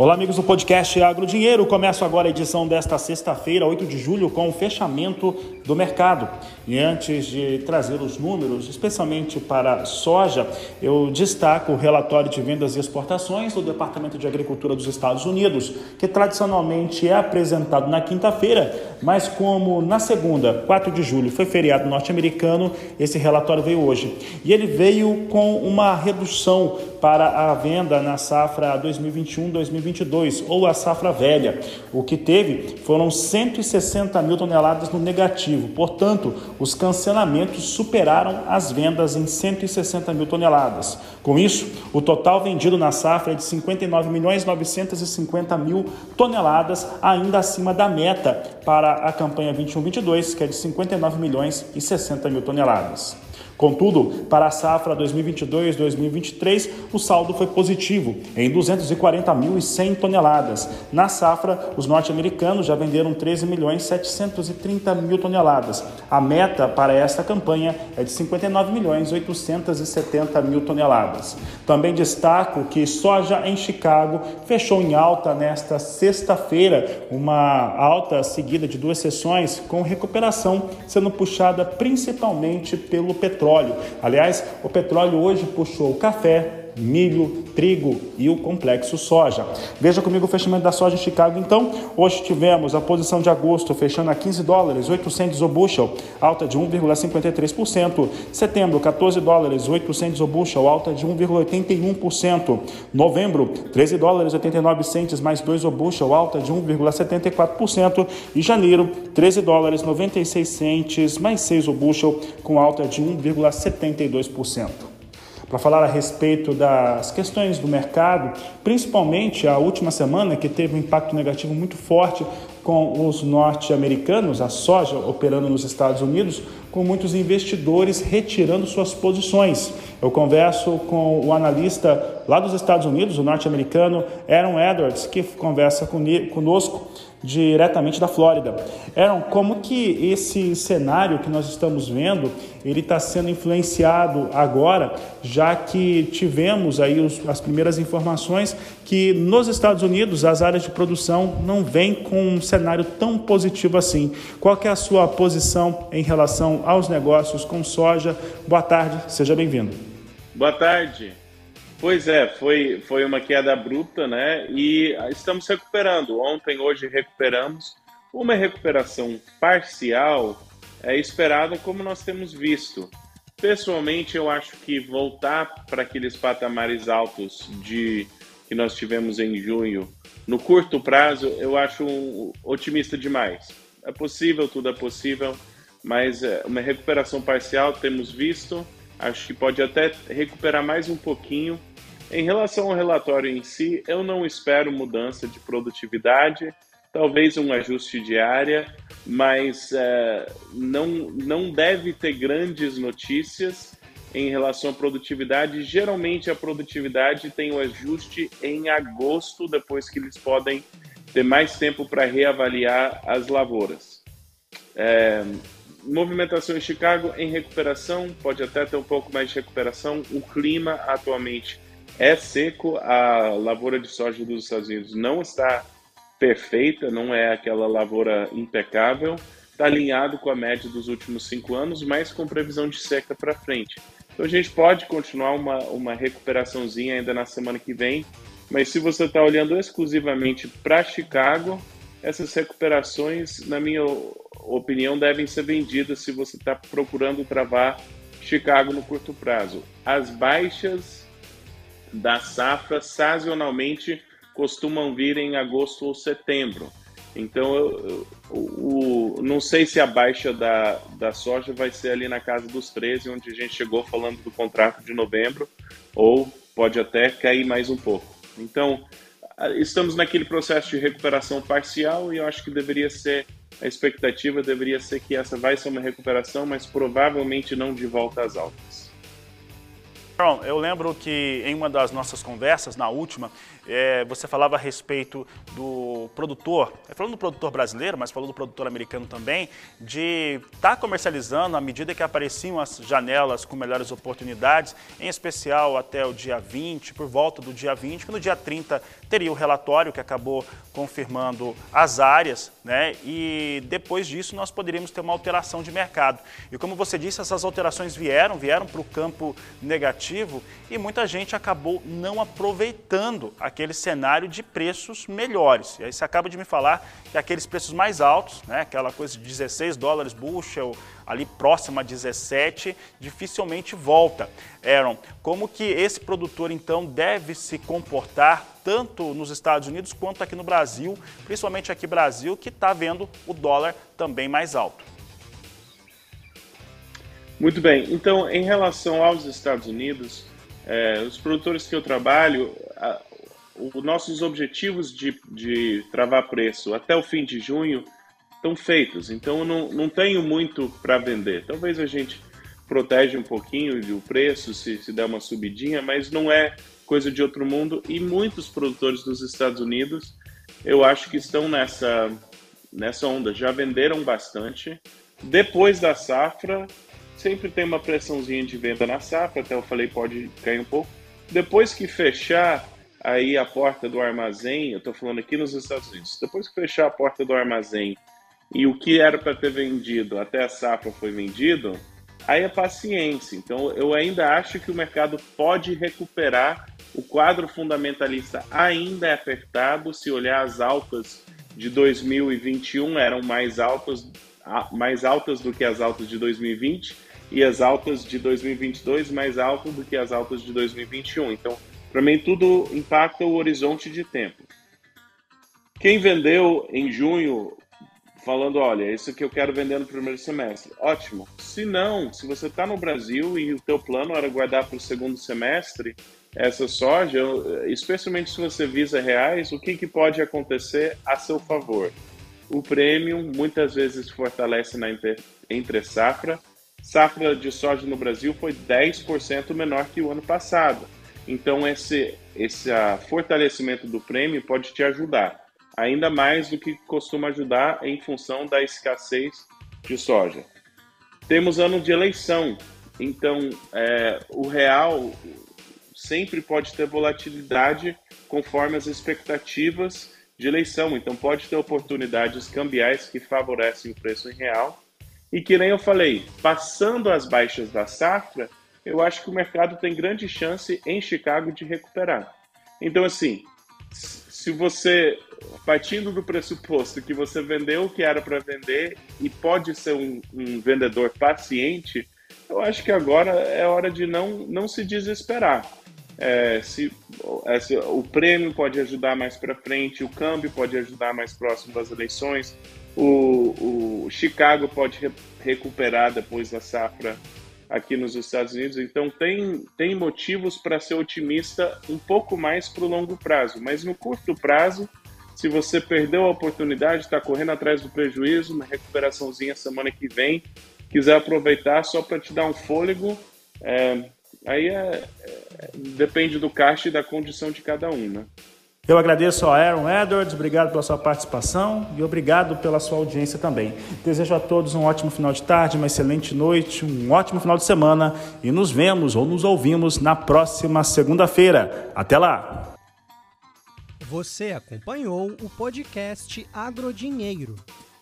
Olá, amigos do podcast Agro Dinheiro. Começo agora a edição desta sexta-feira, 8 de julho, com o fechamento do mercado. E antes de trazer os números, especialmente para soja, eu destaco o relatório de vendas e exportações do Departamento de Agricultura dos Estados Unidos, que tradicionalmente é apresentado na quinta-feira, mas como na segunda, 4 de julho, foi feriado norte-americano, esse relatório veio hoje. E ele veio com uma redução para a venda na safra 2021-2022 ou a safra velha. O que teve foram 160 mil toneladas no negativo. Portanto, os cancelamentos superaram as vendas em 160 mil toneladas. Com isso, o total vendido na safra é de 59 milhões 950 mil toneladas, ainda acima da meta para a campanha 21-22, que é de 59 milhões e 60 mil toneladas. Contudo, para a safra 2022-2023, o saldo foi positivo, em 240.100 toneladas. Na safra, os norte-americanos já venderam 13 milhões 730 mil toneladas. A meta para esta campanha é de 59 milhões 870 mil toneladas. Também destaco que soja em Chicago fechou em alta nesta sexta-feira, uma alta seguida de duas sessões com recuperação sendo puxada principalmente pelo petróleo petróleo. Aliás, o petróleo hoje puxou o café, milho, trigo e o complexo soja. Veja comigo o fechamento da soja em Chicago. Então, hoje tivemos a posição de agosto fechando a 15 dólares 800 o bushel, alta de 1,53%. Setembro, 14 dólares 800 o bushel, alta de 1,81%. Novembro, 13 dólares 89 centes mais 2 o bushel, alta de 1,74%. E janeiro, 13 dólares 96 centes mais 6 o bushel, com alta de 1,72% para falar a respeito das questões do mercado, principalmente a última semana que teve um impacto negativo muito forte com os norte-americanos, a soja operando nos Estados Unidos, com muitos investidores retirando suas posições. Eu converso com o analista lá dos Estados Unidos, o norte-americano Aaron Edwards, que conversa conosco diretamente da Flórida. Aaron, como que esse cenário que nós estamos vendo, ele está sendo influenciado agora, já que tivemos aí os, as primeiras informações que nos Estados Unidos as áreas de produção não vêm com um cenário tão positivo assim. Qual é a sua posição em relação aos negócios com soja? Boa tarde, seja bem-vindo. Boa tarde. Pois é, foi, foi uma queda bruta, né? E estamos recuperando. Ontem, hoje recuperamos. Uma recuperação parcial é esperada, como nós temos visto. Pessoalmente, eu acho que voltar para aqueles patamares altos de que nós tivemos em junho, no curto prazo, eu acho otimista demais. É possível, tudo é possível, mas é, uma recuperação parcial temos visto. Acho que pode até recuperar mais um pouquinho em relação ao relatório em si, eu não espero mudança de produtividade, talvez um ajuste de área, mas é, não, não deve ter grandes notícias em relação à produtividade. Geralmente a produtividade tem o ajuste em agosto, depois que eles podem ter mais tempo para reavaliar as lavouras. É, movimentação em Chicago em recuperação, pode até ter um pouco mais de recuperação. O clima atualmente é seco, a lavoura de soja dos Estados Unidos não está perfeita, não é aquela lavoura impecável, está alinhado com a média dos últimos cinco anos, mas com previsão de seca para frente. Então a gente pode continuar uma, uma recuperaçãozinha ainda na semana que vem, mas se você está olhando exclusivamente para Chicago, essas recuperações, na minha opinião, devem ser vendidas se você está procurando travar Chicago no curto prazo. As baixas da safra sazonalmente costumam vir em agosto ou setembro. Então, eu, eu, não sei se a baixa da, da soja vai ser ali na casa dos 13, onde a gente chegou falando do contrato de novembro, ou pode até cair mais um pouco. Então, estamos naquele processo de recuperação parcial e eu acho que deveria ser, a expectativa deveria ser que essa vai ser uma recuperação, mas provavelmente não de volta às altas. Eu lembro que em uma das nossas conversas, na última, é, você falava a respeito do produtor, é, falando do produtor brasileiro, mas falou do produtor americano também, de estar tá comercializando à medida que apareciam as janelas com melhores oportunidades, em especial até o dia 20, por volta do dia 20, que no dia 30 teria o relatório que acabou confirmando as áreas, né? E depois disso nós poderíamos ter uma alteração de mercado. E como você disse, essas alterações vieram, vieram para o campo negativo e muita gente acabou não aproveitando aquele cenário de preços melhores. E aí você acaba de me falar que aqueles preços mais altos, né, aquela coisa de 16 dólares bushel, ali próximo a 17, dificilmente volta. Aaron, como que esse produtor então deve se comportar tanto nos Estados Unidos quanto aqui no Brasil, principalmente aqui no Brasil, que está vendo o dólar também mais alto? Muito bem. Então, em relação aos Estados Unidos, é, os produtores que eu trabalho, os nossos objetivos de, de travar preço até o fim de junho estão feitos. Então, não, não tenho muito para vender. Talvez a gente protege um pouquinho o preço se, se der uma subidinha, mas não é coisa de outro mundo. E muitos produtores dos Estados Unidos, eu acho que estão nessa, nessa onda. Já venderam bastante. Depois da safra, sempre tem uma pressãozinha de venda na safra, até eu falei pode cair um pouco. Depois que fechar aí a porta do armazém, eu estou falando aqui nos Estados Unidos, depois que fechar a porta do armazém e o que era para ter vendido até a safra foi vendido, aí é paciência. Então eu ainda acho que o mercado pode recuperar. O quadro fundamentalista ainda é apertado. Se olhar as altas de 2021 eram mais altas, mais altas do que as altas de 2020 e as altas de 2022 mais altas do que as altas de 2021. Então para mim, tudo impacta o horizonte de tempo. Quem vendeu em junho, falando, olha, isso que eu quero vender no primeiro semestre, ótimo. Se não, se você está no Brasil e o teu plano era guardar para o segundo semestre essa soja, especialmente se você visa reais, o que, que pode acontecer a seu favor? O prêmio muitas vezes fortalece na entre safra. Safra de soja no Brasil foi 10% menor que o ano passado. Então, esse, esse fortalecimento do prêmio pode te ajudar, ainda mais do que costuma ajudar em função da escassez de soja. Temos ano de eleição, então é, o real sempre pode ter volatilidade conforme as expectativas de eleição. Então, pode ter oportunidades cambiais que favorecem o preço em real. E que nem eu falei, passando as baixas da safra, eu acho que o mercado tem grande chance em Chicago de recuperar. Então, assim, se você, partindo do pressuposto que você vendeu o que era para vender e pode ser um, um, vendedor paciente, eu acho que agora é hora de não, não se desesperar. É, se, é, se, o prêmio pode ajudar mais para frente, o câmbio pode ajudar mais próximo das eleições, o, o Chicago pode re, recuperar depois da safra aqui nos Estados Unidos. Então tem, tem motivos para ser otimista um pouco mais para o longo prazo, mas no curto prazo, se você perdeu a oportunidade, está correndo atrás do prejuízo, uma recuperaçãozinha semana que vem, quiser aproveitar só para te dar um fôlego, é, aí é, é, depende do caixa e da condição de cada um, né? Eu agradeço ao Aaron Edwards, obrigado pela sua participação e obrigado pela sua audiência também. Desejo a todos um ótimo final de tarde, uma excelente noite, um ótimo final de semana e nos vemos ou nos ouvimos na próxima segunda-feira. Até lá! Você acompanhou o podcast Agrodinheiro.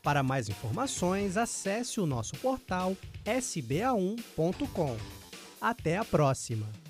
Para mais informações, acesse o nosso portal sba1.com. Até a próxima!